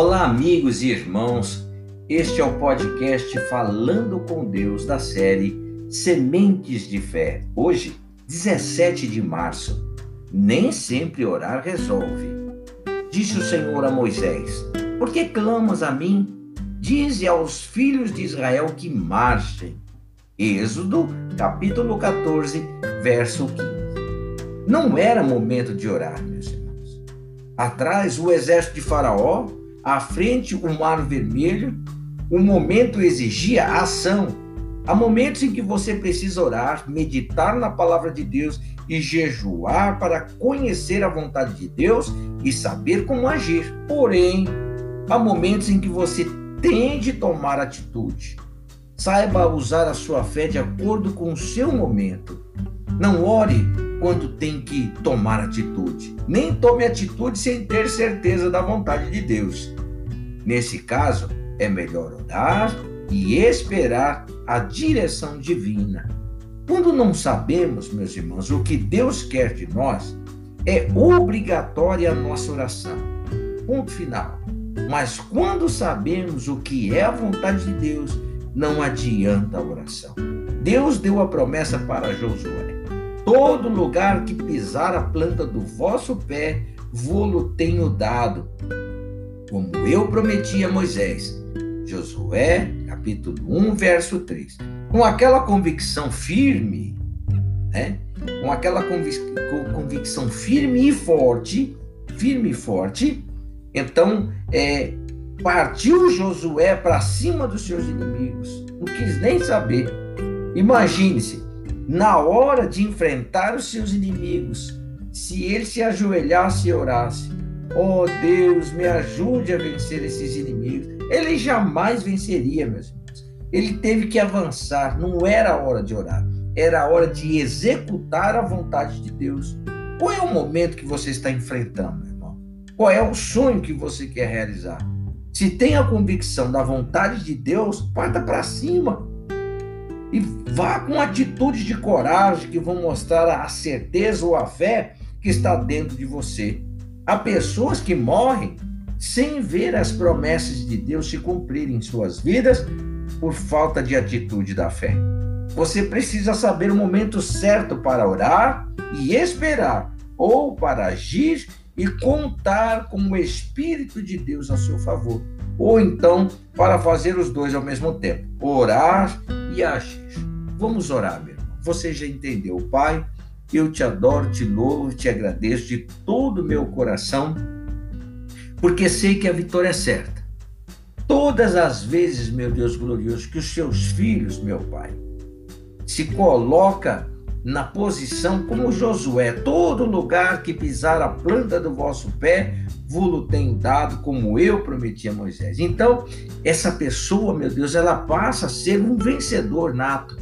Olá, amigos e irmãos. Este é o podcast Falando com Deus da série Sementes de Fé. Hoje, 17 de março. Nem sempre orar resolve. Disse o Senhor a Moisés: Por que clamas a mim? Dize aos filhos de Israel que marchem. Êxodo, capítulo 14, verso 15. Não era momento de orar, meus irmãos. Atrás, o exército de Faraó à frente o mar vermelho, o momento exigia ação. Há momentos em que você precisa orar, meditar na palavra de Deus e jejuar para conhecer a vontade de Deus e saber como agir. Porém, há momentos em que você tem de tomar atitude. Saiba usar a sua fé de acordo com o seu momento. Não ore quando tem que tomar atitude. Nem tome atitude sem ter certeza da vontade de Deus. Nesse caso, é melhor orar e esperar a direção divina. Quando não sabemos, meus irmãos, o que Deus quer de nós, é obrigatória a nossa oração. Ponto final. Mas quando sabemos o que é a vontade de Deus, não adianta a oração. Deus deu a promessa para Josué: Todo lugar que pisar a planta do vosso pé, vô-lo tenho dado, como eu prometi a Moisés. Josué, capítulo 1, verso 3. Com aquela convicção firme, né? Com aquela convic convicção firme e forte, firme e forte, então é, partiu Josué para cima dos seus inimigos. Não quis nem saber. Imagine-se, na hora de enfrentar os seus inimigos, se ele se ajoelhasse e orasse, oh Deus, me ajude a vencer esses inimigos. Ele jamais venceria, meus irmãos. Ele teve que avançar, não era a hora de orar, era a hora de executar a vontade de Deus. Qual é o momento que você está enfrentando, meu irmão? Qual é o sonho que você quer realizar? Se tem a convicção da vontade de Deus, parta para cima. E vá com atitudes de coragem que vão mostrar a certeza ou a fé que está dentro de você. Há pessoas que morrem sem ver as promessas de Deus se cumprirem em suas vidas por falta de atitude da fé. Você precisa saber o momento certo para orar e esperar, ou para agir e contar com o Espírito de Deus a seu favor, ou então para fazer os dois ao mesmo tempo, orar e agir. Vamos orar, meu irmão. Você já entendeu, Pai? Eu te adoro, te louvo, te agradeço de todo o meu coração, porque sei que a vitória é certa. Todas as vezes, meu Deus glorioso, que os seus filhos, meu Pai, se coloca na posição como Josué, todo lugar que pisar a planta do vosso pé, vos tenho dado, como eu prometi a Moisés. Então, essa pessoa, meu Deus, ela passa a ser um vencedor nato,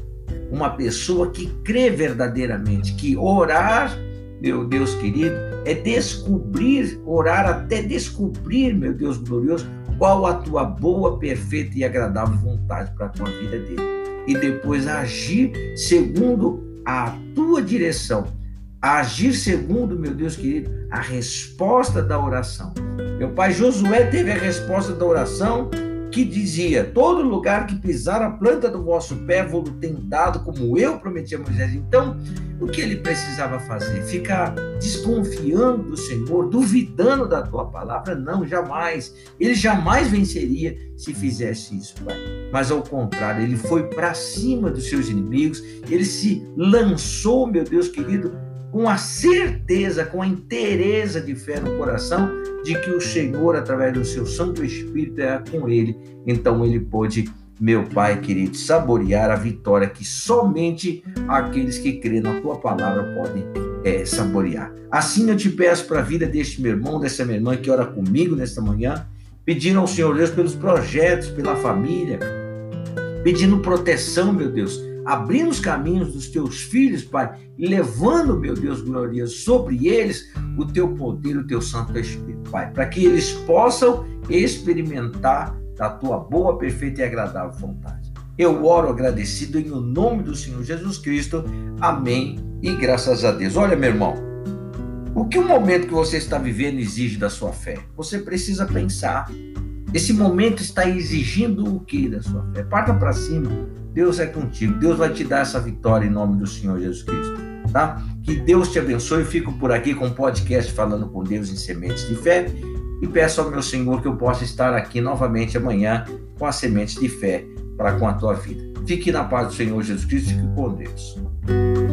uma pessoa que crê verdadeiramente, que orar, meu Deus querido, é descobrir, orar até descobrir, meu Deus glorioso, qual a tua boa, perfeita e agradável vontade para a tua vida dele. E depois agir segundo a tua direção, agir segundo, meu Deus querido, a resposta da oração. Meu pai Josué teve a resposta da oração que dizia: Todo lugar que pisar a planta do vosso pé, vou tenho dado, como eu prometi a Moisés. Então, o que ele precisava fazer? Ficar desconfiando do Senhor, duvidando da tua palavra? Não, jamais. Ele jamais venceria se fizesse isso, Pai. Mas ao contrário, ele foi para cima dos seus inimigos, ele se lançou, meu Deus querido, com a certeza, com a inteireza de fé no coração de que o Senhor, através do seu Santo Espírito, é com ele. Então ele pôde, meu Pai querido, saborear a vitória que somente aqueles que crêem na tua palavra podem é, saborear. Assim eu te peço para a vida deste meu irmão, dessa minha irmã que ora comigo nesta manhã, pedindo ao Senhor Deus pelos projetos, pela família, pedindo proteção, meu Deus abrindo os caminhos dos teus filhos, Pai, levando, meu Deus glorioso, sobre eles o teu poder, o teu Santo Espírito, Pai, para que eles possam experimentar da tua boa, perfeita e agradável vontade. Eu oro agradecido em o nome do Senhor Jesus Cristo. Amém. E graças a Deus. Olha, meu irmão, o que o momento que você está vivendo exige da sua fé? Você precisa pensar Esse momento está exigindo o que da sua fé? Parta para cima. Deus é contigo. Deus vai te dar essa vitória em nome do Senhor Jesus Cristo. Tá? Que Deus te abençoe. Eu fico por aqui com um podcast falando com Deus em sementes de fé e peço ao meu Senhor que eu possa estar aqui novamente amanhã com as sementes de fé para com a tua vida. Fique na paz do Senhor Jesus Cristo e com Deus.